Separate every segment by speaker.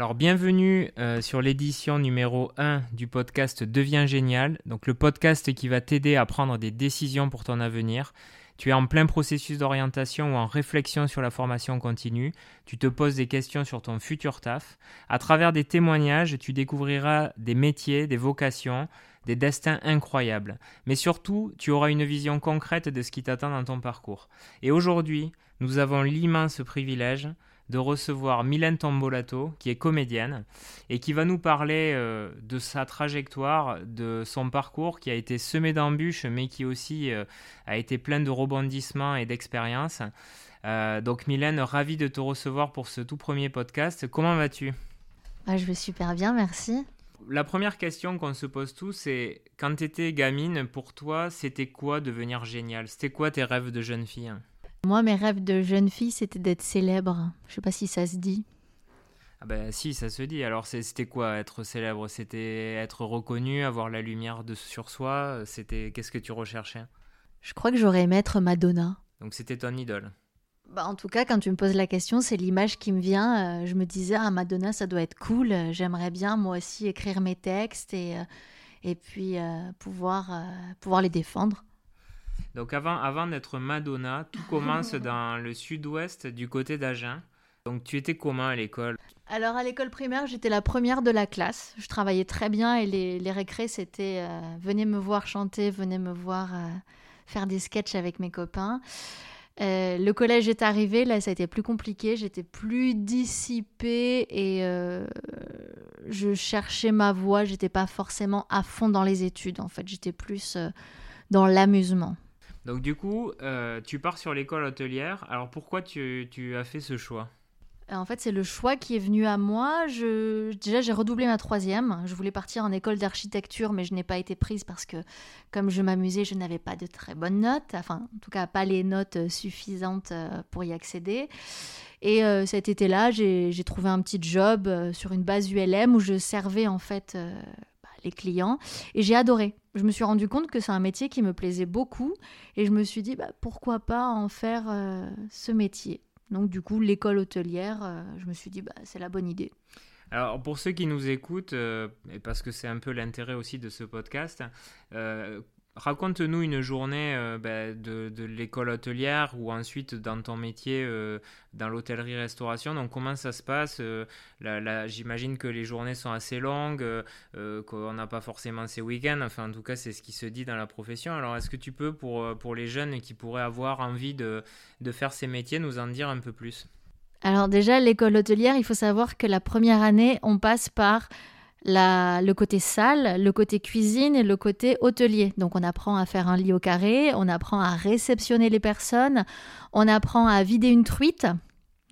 Speaker 1: Alors bienvenue euh, sur l'édition numéro 1 du podcast Deviens génial, donc le podcast qui va t'aider à prendre des décisions pour ton avenir. Tu es en plein processus d'orientation ou en réflexion sur la formation continue, tu te poses des questions sur ton futur taf. À travers des témoignages, tu découvriras des métiers, des vocations, des destins incroyables. Mais surtout, tu auras une vision concrète de ce qui t'attend dans ton parcours. Et aujourd'hui, nous avons l'immense privilège de recevoir Mylène Tombolato, qui est comédienne, et qui va nous parler euh, de sa trajectoire, de son parcours qui a été semé d'embûches, mais qui aussi euh, a été plein de rebondissements et d'expériences. Euh, donc Mylène, ravie de te recevoir pour ce tout premier podcast. Comment vas-tu?
Speaker 2: Ah, Je vais super bien, merci.
Speaker 1: La première question qu'on se pose tous, c'est quand tu étais gamine, pour toi, c'était quoi devenir génial? C'était quoi tes rêves de jeune fille?
Speaker 2: Moi, mes rêves de jeune fille, c'était d'être célèbre. Je sais pas si ça se dit.
Speaker 1: Ah ben si, ça se dit. Alors c'était quoi être célèbre? C'était être reconnu, avoir la lumière de, sur soi? C'était qu'est-ce que tu recherchais?
Speaker 2: Je crois que j'aurais aimé être Madonna.
Speaker 1: Donc c'était ton idole?
Speaker 2: Bah, en tout cas, quand tu me poses la question, c'est l'image qui me vient. Euh, je me disais, ah, Madonna, ça doit être cool. J'aimerais bien, moi aussi, écrire mes textes et, euh, et puis euh, pouvoir, pouvoir les défendre.
Speaker 1: Donc avant, avant d'être Madonna, tout commence dans le sud-ouest du côté d'Agen. Donc tu étais comment à l'école?
Speaker 2: Alors à l'école primaire, j'étais la première de la classe. Je travaillais très bien et les, les récrés, c'était euh, venez me voir chanter, venez me voir euh, faire des sketchs avec mes copains. Euh, le collège est arrivé, là ça a été plus compliqué, j'étais plus dissipée et je cherchais ma voie, j'étais pas forcément à fond dans les études en fait, j'étais plus dans l'amusement.
Speaker 1: Donc du coup, euh, tu pars sur l'école hôtelière. Alors pourquoi tu, as fait ce choix?
Speaker 2: En fait, c'est le choix qui est venu à moi. Déjà, j'ai redoublé ma troisième. Je voulais partir en école d'architecture, mais je n'ai pas été prise parce que, comme je m'amusais, je n'avais pas de très bonnes notes. Enfin, en tout cas, pas les notes euh, suffisantes euh, pour y accéder. Et cet été-là, j'ai trouvé un petit job sur une base ULM où je servais en fait les clients. Et j'ai adoré. Je me suis rendu compte que c'est un métier qui me plaisait beaucoup. Et je me suis dit, bah, pourquoi pas en faire euh, ce métier Donc du coup, l'école hôtelière, euh, je me suis dit, bah, c'est la bonne idée.
Speaker 1: Alors pour ceux qui nous écoutent, euh, et parce que c'est un peu l'intérêt aussi de ce podcast, Raconte-nous une journée euh, ben, de, l'école hôtelière ou ensuite dans ton métier euh, dans l'hôtellerie-restauration. Donc comment ça se passe euh, J'imagine que les journées sont assez longues, qu'on n'a pas forcément ces week-ends. Enfin en tout cas c'est ce qui se dit dans la profession. Alors est-ce que tu peux pour, pour les jeunes qui pourraient avoir envie de, de faire ces métiers nous en dire un peu plus?
Speaker 2: Alors déjà l'école hôtelière, il faut savoir que la première année on passe par le côté salle, le côté cuisine et le côté hôtelier. Donc on apprend à faire un lit au carré, on apprend à réceptionner les personnes, on apprend à vider une truite.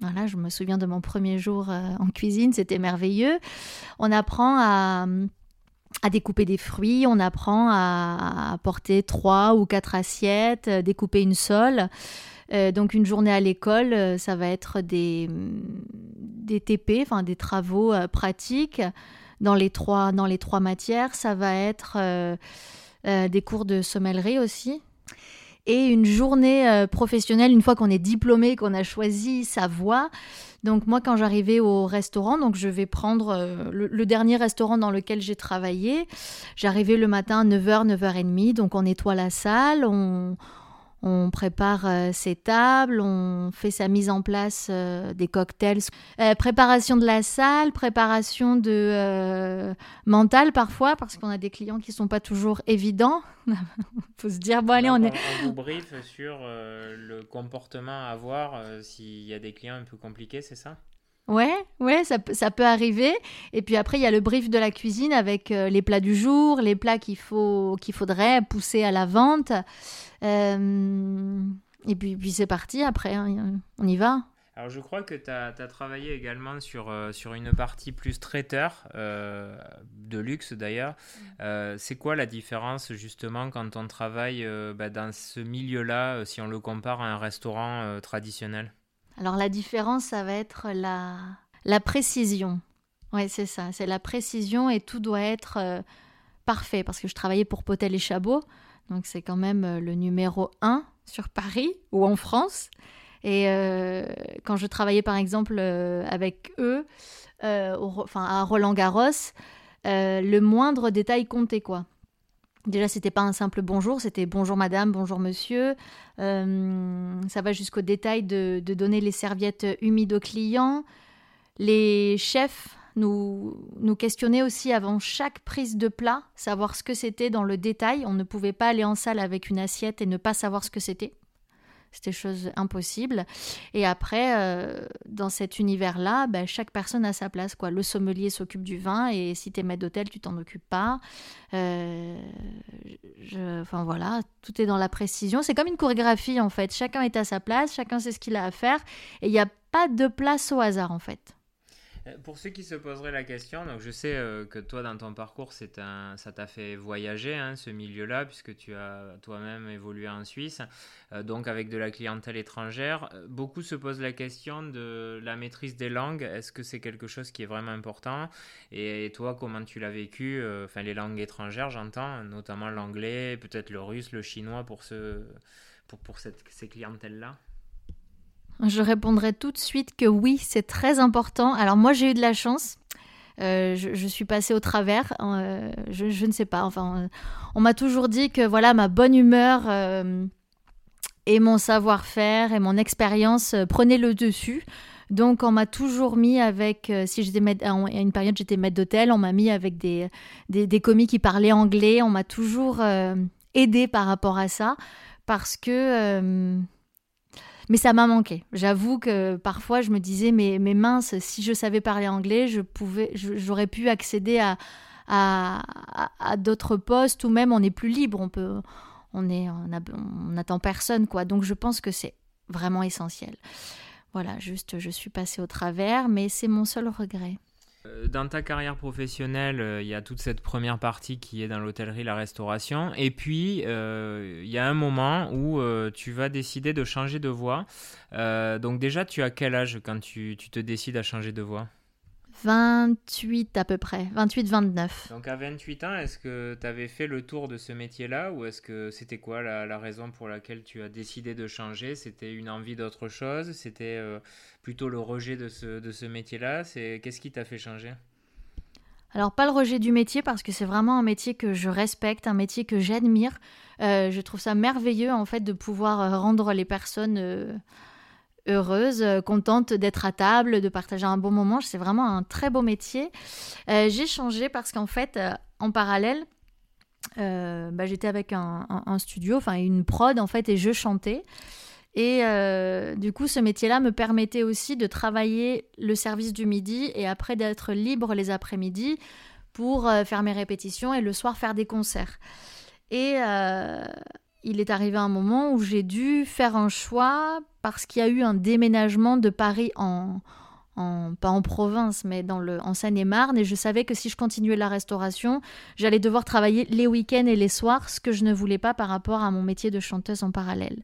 Speaker 2: Voilà, je me souviens de mon premier jour euh, en cuisine, c'était merveilleux. On apprend à, découper des fruits, on apprend à, porter trois ou quatre assiettes, euh, découper une sole. Euh, donc une journée à l'école, ça va être des, des TP, enfin des travaux pratiques dans les trois, dans les trois matières. Ça va être euh, euh, des cours de sommellerie aussi. Et une journée euh, professionnelle, une fois qu'on est diplômé, qu'on a choisi sa voie. Donc moi, quand j'arrivais au restaurant, donc je vais prendre le, dernier restaurant dans lequel j'ai travaillé. J'arrivais le matin à 9h, 9h30, donc on nettoie la salle, on prépare euh, ses tables, on fait sa mise en place euh, des cocktails, euh, préparation de la salle, préparation de mental parfois parce qu'on a des clients qui sont pas toujours évidents. faut se dire bon allez on, est.
Speaker 1: On vous brief sur le comportement à avoir s'il y a des clients un peu compliqués, c'est ça?
Speaker 2: Ouais, ouais, ça, ça, peut arriver. Et puis après, il y a le brief de la cuisine avec les plats du jour, les plats qu'il faut qu'il faudrait pousser à la vente. Euh, et puis, puis c'est parti après, hein, on y va.
Speaker 1: Alors je crois que tu as, travaillé également sur, euh, sur une partie plus traiteur, euh, de luxe d'ailleurs. c'est quoi la différence justement quand on travaille bah, dans ce milieu-là, si on le compare à un restaurant traditionnel?
Speaker 2: Alors la différence, ça va être la, la précision. Oui, c'est ça, c'est la précision et tout doit être parfait parce que je travaillais pour Potel et Chabot. Donc c'est quand même euh, le numéro 1 sur Paris ou en France. Et quand je travaillais par exemple avec eux, enfin à Roland Garros, le moindre détail comptait quoi. Déjà, c'était pas un simple bonjour, c'était bonjour madame, bonjour monsieur. Euh, ça va jusqu'au détail de, donner les serviettes humides aux clients. Les chefs nous, nous questionnaient aussi avant chaque prise de plat, savoir ce que c'était dans le détail. On ne pouvait pas aller en salle avec une assiette et ne pas savoir ce que c'était. C'était chose impossible. Et après, euh, dans cet univers-là, ben, chaque personne a sa place. Quoi. Le sommelier s'occupe du vin et si tu es maître d'hôtel, tu t'en occupes pas. Euh, enfin voilà, tout est dans la précision. C'est comme une chorégraphie en fait. Chacun est à sa place, chacun sait ce qu'il a à faire et il n'y a pas de place au hasard en fait.
Speaker 1: Euh, pour ceux qui se poseraient la question, donc je sais euh, que toi dans ton parcours un, ça t'a fait voyager hein, ce milieu-là puisque tu as toi-même évolué en Suisse, euh, donc avec de la clientèle étrangère. Beaucoup se posent la question de la maîtrise des langues. Est-ce que c'est quelque chose qui est vraiment important? Et, toi, comment tu l'as vécu? Enfin, les langues étrangères, j'entends, notamment l'anglais, peut-être le russe, le chinois pour ce, pour, pour cette, ces clientèles-là?
Speaker 2: Je répondrai tout de suite que oui, c'est très important. Alors moi, j'ai eu de la chance. Euh, je, suis passée au travers. Euh, je, ne sais pas. Enfin, euh, on m'a toujours dit que voilà, ma bonne humeur et mon savoir-faire et mon expérience prenaient le dessus. Donc, on m'a toujours mis avec, si j'étais à une période j'étais maître d'hôtel, on m'a mis avec des, des, des, commis qui parlaient anglais. On m'a toujours aidé par rapport à ça parce que mais ça m'a manqué. J'avoue que parfois je me disais, mais, mais mince, si je savais parler anglais, je pouvais, j'aurais pu accéder à, à, d'autres postes ou même on est plus libre, on peut, on est, on, attend personne quoi. Donc je pense que c'est vraiment essentiel. Voilà, juste je suis passée au travers, mais c'est mon seul regret.
Speaker 1: Euh, dans ta carrière professionnelle, euh, il y a toute cette première partie qui est dans l'hôtellerie, la restauration. Et puis, euh, il y a un moment où tu vas décider de changer de voie. donc déjà, tu as quel âge quand tu te décides à changer de voie?
Speaker 2: 28 à peu près, 28-29.
Speaker 1: Donc à 28 ans, est-ce que tu avais fait le tour de ce métier-là ou est-ce que c'était quoi la, raison pour laquelle tu as décidé de changer? C'était une envie d'autre chose? C'était euh, plutôt le rejet de ce, de ce métier-là? C'est Qu'est-ce qui t'a fait changer?
Speaker 2: Alors pas le rejet du métier parce que c'est vraiment un métier que je respecte, un métier que j'admire. Euh, je trouve ça merveilleux en fait de pouvoir euh, rendre les personnes heureuse, euh, contente d'être à table, de partager un bon moment. C'est vraiment un très beau métier. Euh, j'ai changé parce qu'en fait, euh, en parallèle, bah, j'étais avec un, studio, enfin une prod en fait, et je chantais. Et du coup, ce métier-là me permettait aussi de travailler le service du midi et après d'être libre les après-midi pour faire mes répétitions et le soir faire des concerts. Et il est arrivé un moment où j'ai dû faire un choix parce qu'il y a eu un déménagement de Paris en, pas en province, mais dans le, en Seine-et-Marne, et je savais que si je continuais la restauration, j'allais devoir travailler les week-ends et les soirs, ce que je ne voulais pas par rapport à mon métier de chanteuse en parallèle.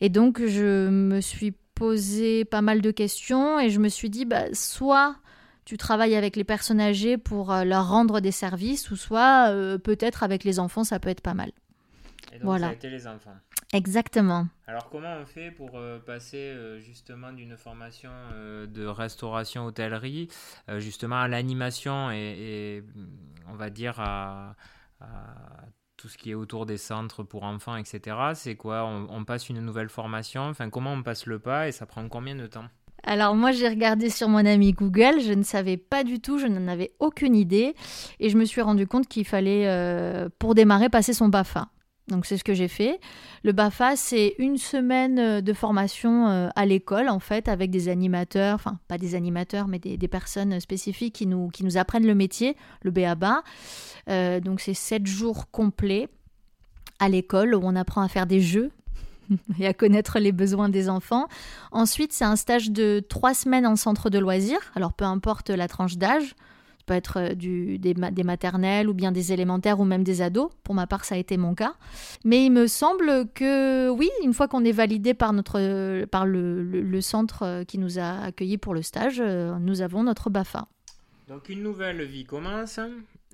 Speaker 2: Et donc, je me suis posé pas mal de questions, et je me suis dit, bah, soit tu travailles avec les personnes âgées pour euh, leur rendre des services, ou soit euh, peut-être avec les enfants, ça peut être pas mal.
Speaker 1: Et donc, voilà. ça a été les enfants.
Speaker 2: Exactement.
Speaker 1: Alors comment on fait pour euh, passer euh, justement d'une formation euh, de restauration hôtellerie justement à l'animation et, on va dire à, tout ce qui est autour des centres pour enfants, etc. C'est quoi? On, passe une nouvelle formation? Enfin comment on passe le pas et ça prend combien de temps?
Speaker 2: Alors moi j'ai regardé sur mon ami Google, je ne savais pas du tout, je n'en avais aucune idée et je me suis rendu compte qu'il fallait pour démarrer passer son BAFA. Donc c'est ce que j'ai fait. Le BAFA, c'est une semaine euh, de formation euh, à l'école, en fait, avec des animateurs, enfin pas des animateurs, mais des, personnes spécifiques qui nous, qui nous apprennent le métier, le BABA. Euh, donc c'est sept jours complets à l'école où on apprend à faire des jeux et à connaître les besoins des enfants. Ensuite, c'est un stage de trois semaines en centre de loisirs, alors peu importe la tranche d'âge peut être euh, du, des, maternelles ou bien des élémentaires ou même des ados. Pour ma part, ça a été mon cas. Mais il me semble que oui, une fois qu'on est validé par, notre, par le, centre euh, qui nous a accueillis pour le stage, euh, nous avons notre BAFA.
Speaker 1: Donc une nouvelle vie commence.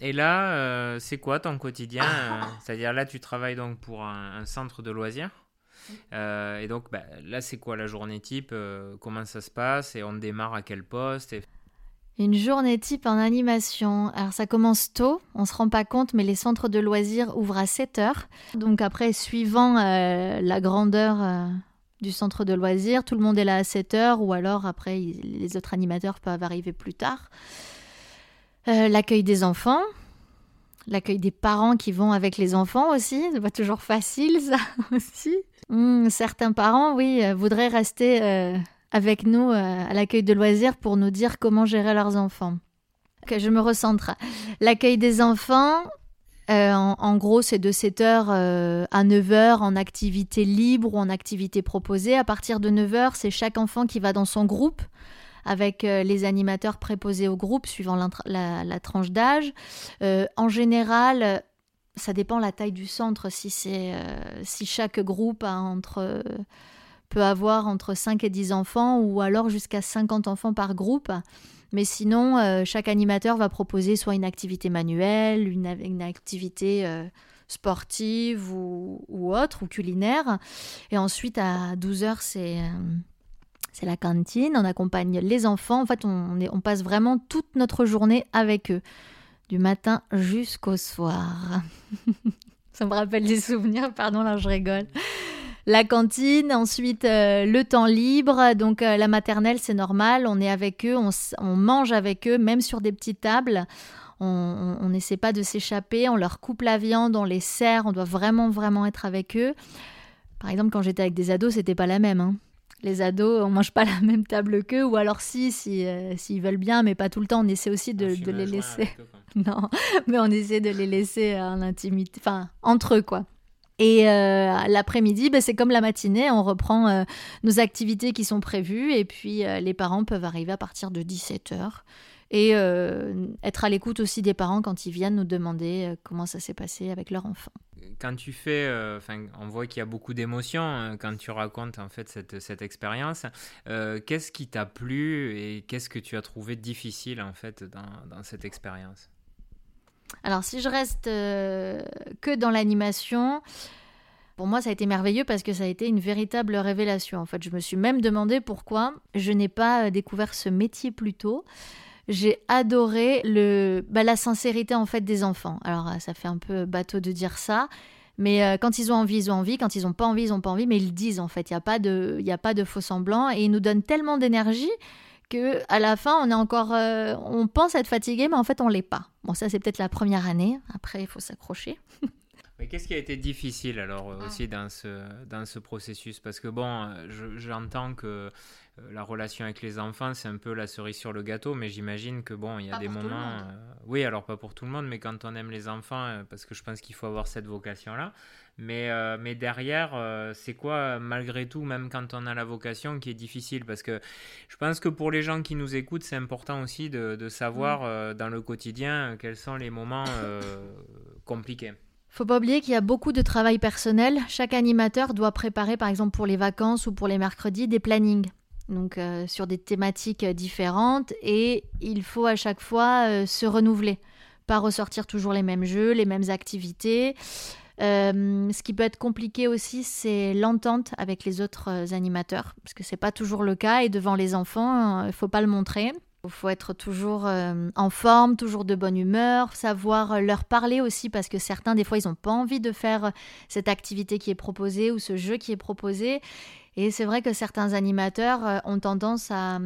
Speaker 1: Et là, c'est quoi ton quotidien C'est-à-dire là, tu travailles donc pour un, centre de loisirs et donc bah, là, c'est quoi la journée type Comment ça se passe Et on démarre à quel poste
Speaker 2: Une journée type en animation. Alors ça commence tôt, on se rend pas compte, mais les centres de loisirs ouvrent à 7 heures. Donc après, suivant la grandeur du centre de loisirs. Tout le monde est là à 7 heures ou alors après les autres animateurs peuvent arriver plus tard. Euh, l'accueil des enfants, l'accueil des parents qui vont avec les enfants aussi, c'est pas toujours facile ça aussi. Hmm, certains parents, oui, euh, voudraient rester euh, avec nous à l'accueil de loisirs pour nous dire comment gérer leurs enfants. Que je me recentre. L'accueil des enfants, euh, en, gros, c'est de 7h euh, à 9h en activité libre ou en activité proposée. À partir de 9h, c'est chaque enfant qui va dans son groupe avec euh, les animateurs préposés au groupe suivant la, tranche d'âge. en général, ça dépend la taille du centre. Si, si chaque groupe a entre, peut avoir entre 5 et 10 enfants ou alors jusqu'à 50 enfants par groupe. Mais sinon, euh, chaque animateur va proposer soit une activité manuelle, une, activité euh, sportive ou, autre, ou culinaire. Et ensuite, à 12h, c'est... Euh, c'est la cantine, on accompagne les enfants. En fait, on passe vraiment toute notre journée avec eux, du matin jusqu'au soir. Ça me rappelle des souvenirs, pardon, là je rigole la cantine, ensuite euh, le temps libre. Donc euh, la maternelle, c'est normal, on est avec eux, on, mange avec eux, même sur des petites tables. On n'essaie pas de s'échapper, on leur coupe la viande, on les sert, on doit vraiment, vraiment être avec eux. Par exemple, quand j'étais avec des ados, c'était pas la même. Hein. Les ados, on mange pas la même table qu'eux, ou alors si, euh, s'ils veulent bien, mais pas tout le temps. On essaie aussi de, de les laisser. non, mais on essaie de les laisser en intimité, enfin entre eux, quoi. Et euh, l'après-midi, ben, c'est comme la matinée, on reprend euh, nos activités qui sont prévues et puis euh, les parents peuvent arriver à partir de 17h et être à l'écoute aussi des parents quand ils viennent nous demander comment ça s'est passé avec leur enfant.
Speaker 1: Quand tu fais, on voit qu'il y a beaucoup d'émotions hein, quand tu racontes en fait cette, cette expérience. qu'est-ce qui t'a plu et qu'est-ce que tu as trouvé difficile en fait dans, dans cette expérience?
Speaker 2: Alors si je reste euh, que dans l'animation, pour moi ça a été merveilleux parce que ça a été une véritable révélation. En fait, je me suis même demandé pourquoi je n'ai pas euh, découvert ce métier plus tôt. J'ai adoré le, bah, la sincérité en fait des enfants. Alors ça fait un peu bateau de dire ça, mais euh, quand ils ont envie, ils ont envie. Quand ils n'ont pas envie, ils n'ont pas envie. Mais ils le disent en fait. Il n'y a pas de, a pas de faux semblant et ils nous donnent tellement d'énergie que à la fin on est encore euh, on pense être fatigué mais en fait on l'est pas. Bon ça c'est peut-être la première année. Après il faut s'accrocher.
Speaker 1: Mais qu'est-ce qui a été difficile alors euh, aussi dans ce dans ce processus? Parce que bon euh, j'entends que la relation avec les enfants c'est un peu la cerise sur le gâteau mais j'imagine que bon il y a des moments oui alors pas pour tout le monde mais quand on aime les enfants parce que je pense qu'il faut avoir cette vocation là mais, euh, mais derrière, euh, c'est quoi, malgré tout, même quand on a la vocation, qui est difficile? Parce que je pense que pour les gens qui nous écoutent, c'est important aussi de, de savoir mm. euh, dans le quotidien quels sont les moments compliqués.
Speaker 2: Faut pas oublier qu'il y a beaucoup de travail personnel. Chaque animateur doit préparer, par exemple pour les vacances ou pour les mercredis, des plannings. Donc sur des thématiques différentes et il faut à chaque fois se renouveler, pas ressortir toujours les mêmes jeux, les mêmes activités. Euh, ce qui peut être compliqué aussi, c'est l'entente avec les autres euh, animateurs, parce que c'est pas toujours le cas. Et devant les enfants, il euh, faut pas le montrer. Il faut être toujours en forme, toujours de bonne humeur, savoir leur parler aussi, parce que certains, des fois, ils n'ont pas envie de faire cette activité qui est proposée ou ce jeu qui est proposé. Et c'est vrai que certains animateurs ont tendance à,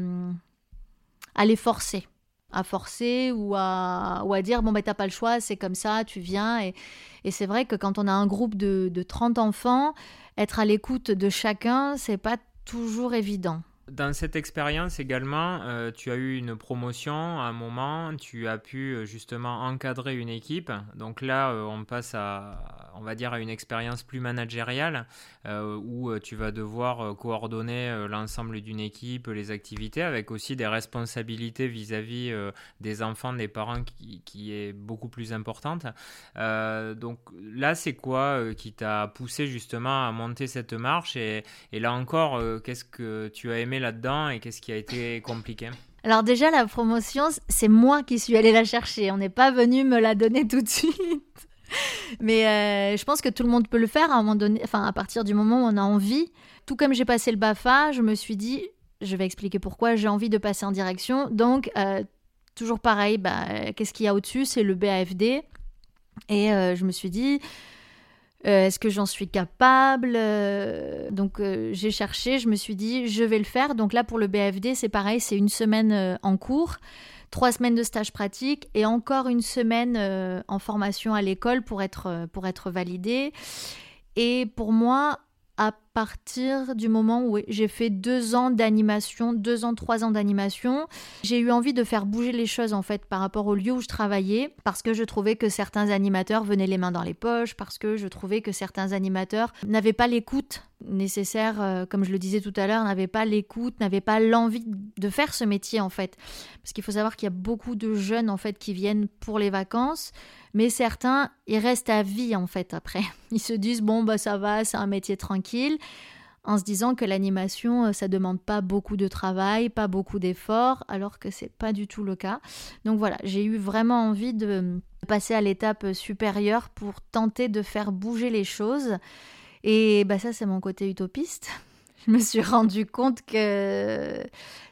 Speaker 2: à les forcer à forcer ou à, ou à dire bon ben t'as pas le choix, c'est comme ça, tu viens. Et, et c'est vrai que quand on a un groupe de, de 30 enfants, être à l'écoute de chacun, c'est pas toujours évident.
Speaker 1: Dans cette expérience également, euh, tu as eu une promotion à un moment, tu as pu euh, justement encadrer une équipe. Donc là, euh, on passe à, on va dire, à une expérience plus managériale où tu vas devoir coordonner l'ensemble d'une équipe, les activités, avec aussi des responsabilités vis-à-vis des enfants, des parents qui, est beaucoup plus importante. donc là, c'est quoi qui t'a poussé justement à monter cette marche? Et là encore, qu'est-ce que tu as aimé là-dedans et qu'est-ce qui a été compliqué?
Speaker 2: Alors déjà, la promotion, c'est moi qui suis allée la chercher. On n'est pas venu me la donner tout de suite. Mais euh, je pense que tout le monde peut le faire à un moment donné, enfin à partir du moment où on a envie. Tout comme j'ai passé le BAFA, je me suis dit, je vais expliquer pourquoi j'ai envie de passer en direction. Donc, euh, toujours pareil, bah, qu'est-ce qu'il y a au-dessus? C'est le BAFD. Et euh, je me suis dit, est-ce que j'en suis capable Donc j'ai cherché, je me suis dit, je vais le faire. Donc là, pour le BFD, c'est pareil, c'est une semaine en cours trois semaines de stage pratique et encore une semaine euh, en formation à l'école pour être, euh, pour être validée. Et pour moi, à partir du moment où j'ai fait deux ans d'animation, deux ans, trois ans d'animation, j'ai eu envie de faire bouger les choses en fait par rapport au lieu où je travaillais, parce que je trouvais que certains animateurs venaient les mains dans les poches, parce que je trouvais que certains animateurs n'avaient pas l'écoute nécessaire, euh, comme je le disais tout à l'heure, n'avaient pas l'écoute, n'avaient pas l'envie de faire ce métier en fait. Parce qu'il faut savoir qu'il y a beaucoup de jeunes en fait qui viennent pour les vacances, mais certains, ils restent à vie en fait après. Ils se disent bon bah ça va, c'est un métier tranquille en se disant que l'animation, euh, ça demande pas beaucoup de travail, pas beaucoup d'efforts, alors que c'est pas du tout le cas. Donc voilà, j'ai eu vraiment envie de passer à l'étape supérieure pour tenter de faire bouger les choses. Et bah ça, c'est mon côté utopiste. Je me suis rendu compte que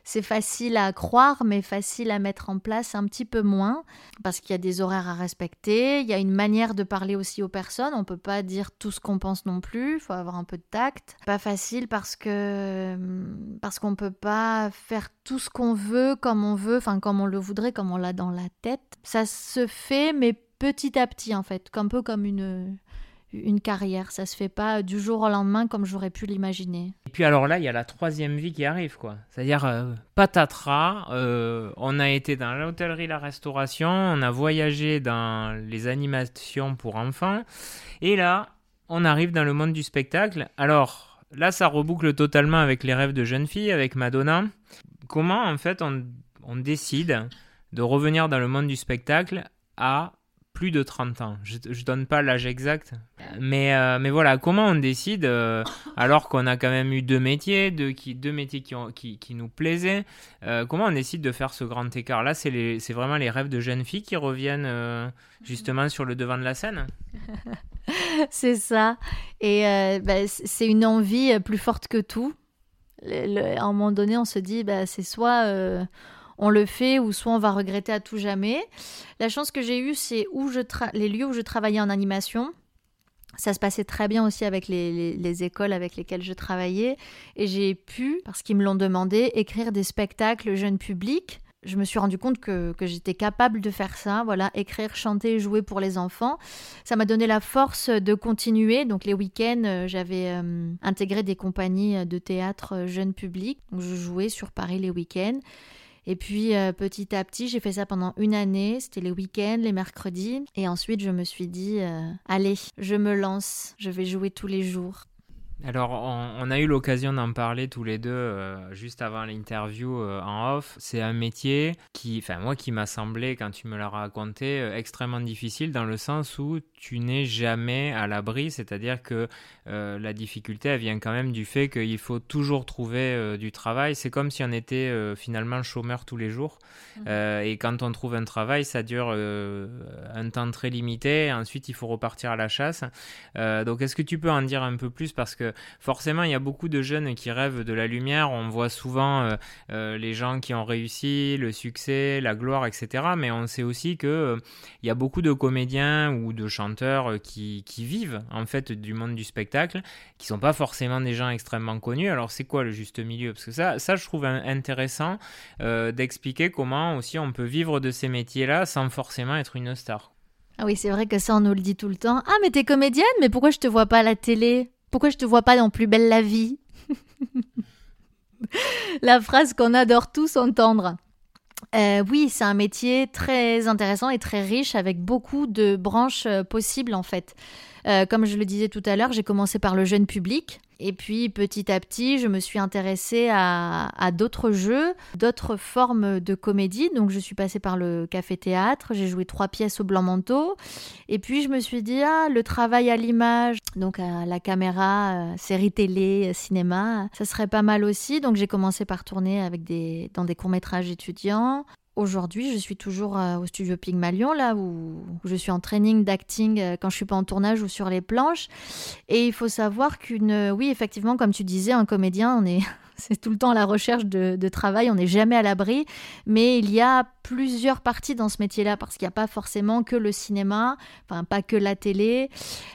Speaker 2: c'est facile à croire, mais facile à mettre en place un petit peu moins, parce qu'il y a des horaires à respecter, il y a une manière de parler aussi aux personnes, on peut pas dire tout ce qu'on pense non plus, il faut avoir un peu de tact. Pas facile parce que parce qu'on peut pas faire tout ce qu'on veut comme on veut, enfin comme on le voudrait, comme on l'a dans la tête. Ça se fait, mais petit à petit en fait, un peu comme une une carrière. Ça se fait pas du jour au lendemain comme j'aurais pu l'imaginer.
Speaker 1: Et puis alors là, il y a la troisième vie qui arrive, quoi. C'est-à-dire euh, patatras. Euh, on a été dans l'hôtellerie, la restauration, on a voyagé dans les animations pour enfants, et là, on arrive dans le monde du spectacle. Alors là, ça reboucle totalement avec les rêves de jeune fille, avec Madonna. Comment en fait on, on décide de revenir dans le monde du spectacle à plus de 30 ans. Je, ne donne pas l'âge exact, mais, euh, mais voilà, comment on décide, euh, alors qu'on a quand même eu deux métiers, deux, qui, deux métiers qui, nous plaisaient, euh, comment on décide de faire ce grand écart? Là, c'est vraiment les rêves de jeunes filles qui reviennent justement sur le devant de la scène
Speaker 2: C'est ça. Et bah, c'est une envie plus forte que tout. à un moment donné, on se dit, bah, c'est soit on le fait ou soit on va regretter à tout jamais. La chance que j'ai eue, c'est où les lieux où je travaillais en animation. Ça se passait très bien aussi avec les, écoles avec lesquelles je travaillais. Et j'ai pu, parce qu'ils me l'ont demandé, écrire des spectacles jeunes publics. Je me suis rendu compte que, j'étais capable de faire ça, voilà, écrire, chanter, jouer pour les enfants. Ça m'a donné la force de continuer. Donc les week-ends, euh, j'avais euh, intégré des compagnies de théâtre euh, jeunes publics. Donc je jouais sur Paris les week-ends. Et puis euh, petit à petit, j'ai fait ça pendant une année. C'était les week-ends, les mercredis. Et ensuite, je me suis dit, euh, allez, je me lance, je vais jouer tous les jours.
Speaker 1: Alors, on, a eu l'occasion d'en parler tous les deux euh, juste avant l'interview euh, en off. C'est un métier qui, enfin moi, qui m'a semblé, quand tu me l'as raconté, euh, extrêmement difficile dans le sens où tu n'es jamais à l'abri, c'est-à-dire que la difficulté, elle vient quand même du fait qu'il faut toujours trouver du travail. C'est comme si on était finalement chômeur tous les jours. Mmh. et quand on trouve un travail, ça dure un temps très limité. Ensuite, il faut repartir à la chasse. donc, est-ce que tu peux en dire un peu plus? Parce que forcément, il y a beaucoup de jeunes qui rêvent de la lumière. On voit souvent euh, euh, les gens qui ont réussi, le succès, la gloire, etc. Mais on sait aussi que euh, il y a beaucoup de comédiens ou de chanteurs qui, vivent en fait du monde du spectacle, qui sont pas forcément des gens extrêmement connus. Alors c'est quoi le juste milieu? Parce que ça, ça je trouve intéressant d'expliquer comment aussi on peut vivre de ces métiers-là sans forcément être une star.
Speaker 2: Ah oui, c'est vrai que ça, on nous le dit tout le temps. Ah, mais t'es comédienne, mais pourquoi je te vois pas à la télé? Pourquoi je te vois pas dans Plus belle la vie La phrase qu'on adore tous entendre. Euh, oui, c'est un métier très intéressant et très riche avec beaucoup de branches euh, possibles en fait. Euh, comme je le disais tout à l'heure, j'ai commencé par le jeune public. Et puis petit à petit, je me suis intéressée à, d'autres jeux, d'autres formes de comédie. Donc je suis passée par le café-théâtre, j'ai joué trois pièces au blanc manteau. Et puis je me suis dit, ah, le travail à l'image, donc à la caméra, euh, série télé, cinéma, ça serait pas mal aussi. Donc j'ai commencé par tourner avec des, dans des courts-métrages étudiants. Aujourd'hui, je suis toujours au studio Pygmalion, là où, je suis en training d'acting quand je suis pas en tournage ou sur les planches. Et il faut savoir qu'une, oui, effectivement, comme tu disais, un comédien, on est c'est tout le temps à la recherche de, travail, on n'est jamais à l'abri, mais il y a plusieurs parties dans ce métier-là, parce qu'il n'y a pas forcément que le cinéma, enfin pas que la télé,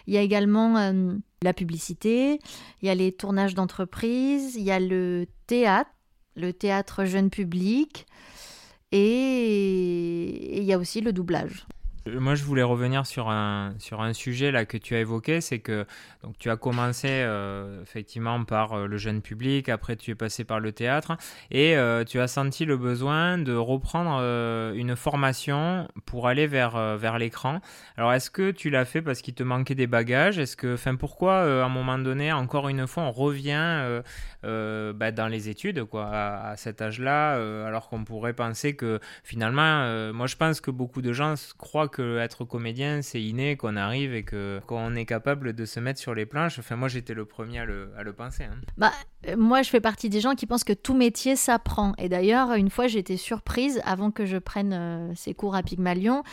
Speaker 2: il y a également euh, la publicité, il y a les tournages d'entreprise, il y a le théâtre, le théâtre jeune public, et il y a aussi le doublage.
Speaker 1: Moi, je voulais revenir sur un, sur un sujet là que tu as évoqué, c'est que donc, tu as commencé euh, effectivement par euh, le jeune public, après tu es passé par le théâtre, et euh, tu as senti le besoin de reprendre une formation pour aller vers, vers l'écran. Alors, est-ce que tu l'as fait parce qu'il te manquait des bagages? Est-ce que, enfin, pourquoi à un moment donné, encore une fois, on revient bah, dans les études quoi, à, à cet âge-là, alors qu'on pourrait penser que finalement, moi je pense que beaucoup de gens croient que être comédien, c'est inné, qu'on arrive et que qu'on est capable de se mettre sur les planches. Enfin, moi, j'étais le premier à le, à le penser. Hein.
Speaker 2: Bah, euh, moi, je fais partie des gens qui pensent que tout métier s'apprend. Et d'ailleurs, une fois, été surprise avant que je prenne euh, ces cours à Pygmalion.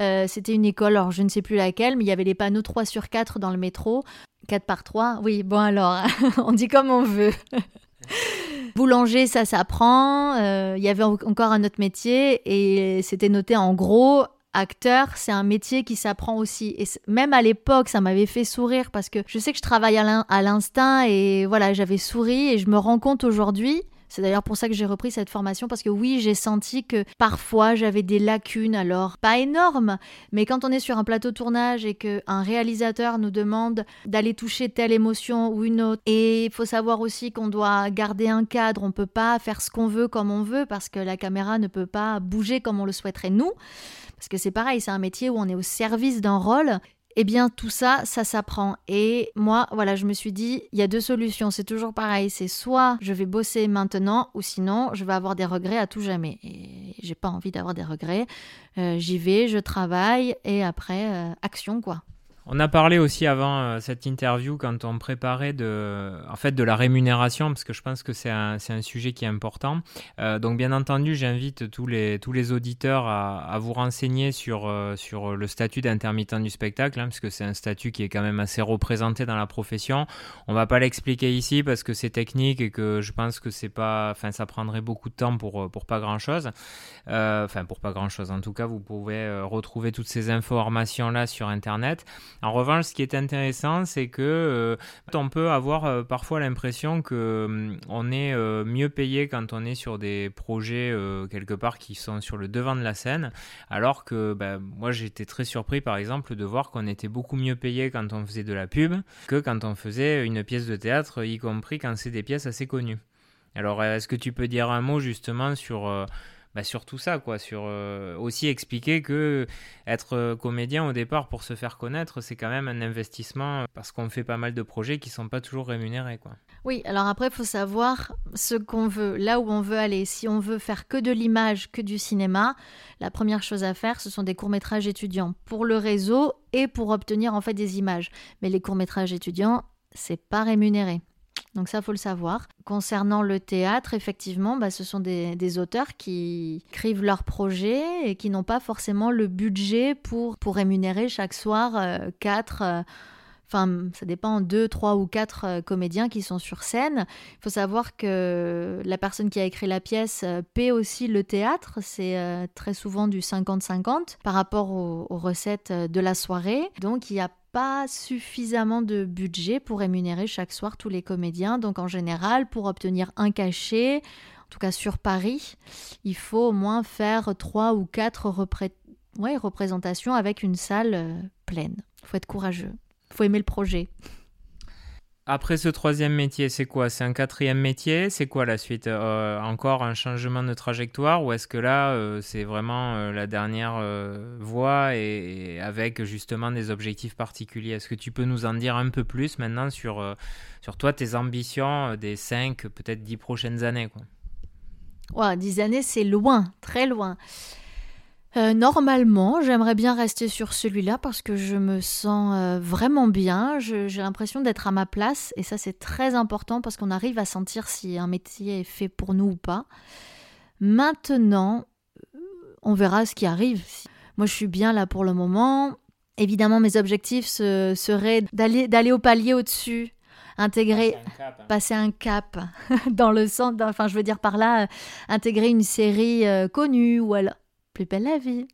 Speaker 2: Euh, c'était une école, alors je ne sais plus laquelle, mais il y avait les panneaux 3 sur 4 dans le métro. 4 par 3 Oui, bon alors, on dit comme on veut. Boulanger, ça s'apprend. Il y avait encore un autre métier et c'était noté en gros acteur, c'est un métier qui s'apprend aussi. Et même à l'époque, ça m'avait fait sourire parce que je sais que je travaille à l'instinct et voilà, j'avais souri et je me rends compte aujourd'hui. C'est d'ailleurs pour ça que j'ai repris cette formation parce que oui, j'ai senti que parfois j'avais des lacunes, alors pas énormes, mais quand on est sur un plateau tournage et que un réalisateur nous demande d'aller toucher telle émotion ou une autre, et il faut savoir aussi qu'on doit garder un cadre, on peut pas faire ce qu'on veut comme on veut parce que la caméra ne peut pas bouger comme on le souhaiterait nous. Parce que c'est pareil, c'est un métier où on est au service d'un rôle. Eh bien, tout ça, ça s'apprend. Et moi, voilà, je me suis dit, il y a deux solutions. C'est toujours pareil. C'est soit je vais bosser maintenant, ou sinon, je vais avoir des regrets à tout jamais. Et j'ai pas envie d'avoir des regrets. Euh, j'y vais, je travaille, et après, euh, action, quoi.
Speaker 1: On a parlé aussi avant euh, cette interview quand on préparait de, en fait, de la rémunération parce que je pense que c'est un, sujet qui est important. Euh, donc bien entendu, j'invite tous les, auditeurs à, vous renseigner sur, euh, sur le statut d'intermittent du spectacle hein, parce que c'est un statut qui est quand même assez représenté dans la profession. On va pas l'expliquer ici parce que c'est technique et que je pense que c'est pas, ça prendrait beaucoup de temps pour, pas grand chose. Enfin pour pas grand chose. En tout cas, vous pouvez retrouver toutes ces informations là sur internet. En revanche, ce qui est intéressant, c'est que euh, on peut avoir euh, parfois l'impression que hum, on est euh, mieux payé quand on est sur des projets quelque part qui sont sur le devant de la scène, alors que ben, moi j'étais très surpris par exemple de voir qu'on était beaucoup mieux payé quand on faisait de la pub que quand on faisait une pièce de théâtre, y compris quand c'est des pièces assez connues. Alors est-ce que tu peux dire un mot justement sur bah, sur tout ça, quoi, sur euh, aussi expliquer que être euh, comédien au départ pour se faire connaître, c'est quand même un investissement parce qu'on fait pas mal de projets qui sont pas toujours rémunérés, quoi.
Speaker 2: Oui, alors après, il faut savoir ce qu'on veut, là où on veut aller. Si on veut faire que de l'image, que du cinéma, la première chose à faire, ce sont des courts-métrages étudiants pour le réseau et pour obtenir en fait des images. Mais les courts-métrages étudiants, c'est pas rémunéré. Donc ça, faut le savoir. Concernant le théâtre, effectivement, bah, ce sont des, auteurs qui écrivent leurs projets et qui n'ont pas forcément le budget pour, pour rémunérer chaque soir euh, quatre... Euh, enfin, ça dépend, deux, trois ou quatre euh, comédiens qui sont sur scène. Il faut savoir que la personne qui a écrit la pièce paie aussi le théâtre. C'est très souvent du 50-50 par rapport aux, recettes de la soirée. Donc, il y a pas suffisamment de budget pour rémunérer chaque soir tous les comédiens. Donc en général, pour obtenir un cachet, en tout cas sur Paris, il faut au moins faire trois ou quatre représentations avec une salle euh, pleine. Il faut être courageux. Il faut aimer le projet.
Speaker 1: Après ce troisième métier, c'est quoi? C'est un quatrième métier? C'est quoi la suite? Euh, Encore un changement de trajectoire? Ou est-ce que là, euh, c'est vraiment euh, la dernière voie et, avec justement des objectifs particuliers? Est-ce que tu peux nous en dire un peu plus maintenant sur, sur toi, tes ambitions des 5, peut-être 10 prochaines années quoi?
Speaker 2: Ouais, 10 années, c'est loin, très loin. Euh, normalement, j'aimerais bien rester sur celui-là parce que je me sens euh, vraiment bien. J'ai l'impression d'être à ma place et ça c'est très important parce qu'on arrive à sentir si un métier est fait pour nous ou pas. Maintenant, on verra ce qui arrive. Moi, je suis bien là pour le moment. Évidemment, mes objectifs seraient d'aller, au palier au-dessus, intégrer, passer un cap, hein. dans le sens, enfin, je veux dire par là, intégrer une série connue ou alors plus belle la vie,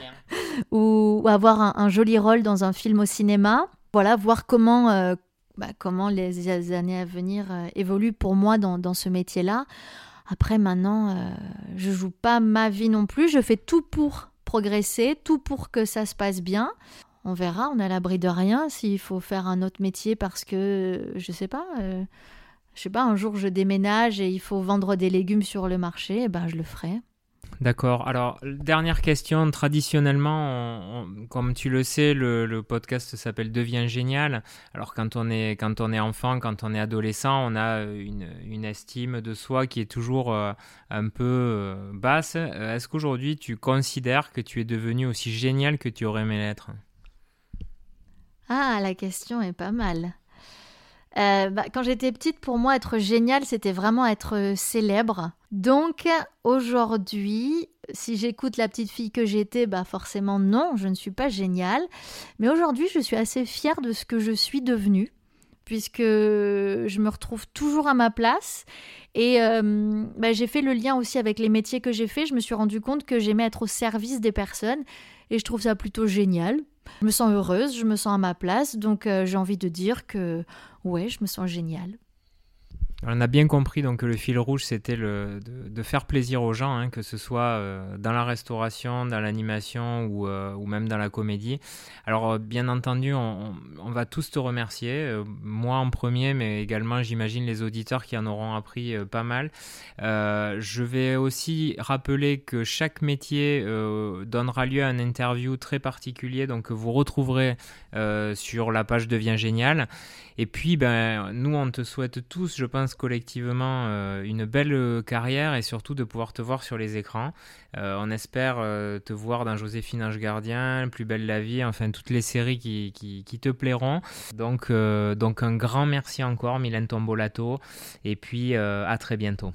Speaker 2: ou, avoir un, joli rôle dans un film au cinéma. Voilà, voir comment, bah, comment les années à venir évoluent pour moi dans, dans ce métier-là. Après, maintenant, euh, je joue pas ma vie non plus. Je fais tout pour progresser, tout pour que ça se passe bien. On verra, on est à l'abri de rien. S'il faut faire un autre métier parce que, je sais pas, euh, je sais pas, un jour je déménage et il faut vendre des légumes sur le marché, eh ben je le ferai.
Speaker 1: D'accord. Alors, dernière question. Traditionnellement, comme tu le sais, le, podcast s'appelle Devient génial. Alors, quand on, est, quand on est enfant, quand on est adolescent, on a une, estime de soi qui est toujours euh, un peu euh, basse. Euh, est-ce qu'aujourd'hui, tu considères que tu es devenu aussi génial que tu aurais aimé l'être?
Speaker 2: Ah, la question est pas mal. Bah, quand j'étais petite, pour moi, être génial, c'était vraiment être célèbre. Donc aujourd'hui, si j'écoute la petite fille que j'étais, bah forcément non, je ne suis pas géniale. Mais aujourd'hui, je suis assez fière de ce que je suis devenue, puisque je me retrouve toujours à ma place. Et euh, bah, j'ai fait le lien aussi avec les métiers que j'ai fait. Je me suis rendu compte que j'aimais être au service des personnes, et je trouve ça plutôt génial. Je me sens heureuse, je me sens à ma place, donc j'ai envie de dire que ouais, je me sens génial.
Speaker 1: On a bien compris donc que le fil rouge c'était de, de, faire plaisir aux gens, hein, que ce soit euh, dans la restauration, dans l'animation ou, euh, ou, même dans la comédie. Alors euh, bien entendu, on, va tous te remercier, moi en premier, mais également j'imagine les auditeurs qui en auront appris pas mal. je vais aussi rappeler que chaque métier donnera lieu à une interview très particulier, donc que vous retrouverez sur la page Devient Génial. Et puis, ben, nous, on te souhaite tous, je pense, collectivement euh, une belle euh, carrière et surtout de pouvoir te voir sur les écrans. Euh, on espère te voir dans Joséphine Ange Gardien, Plus belle la vie, enfin toutes les séries qui, qui, te plairont. Donc, donc un grand merci encore Mylène Tombolato et puis à très bientôt.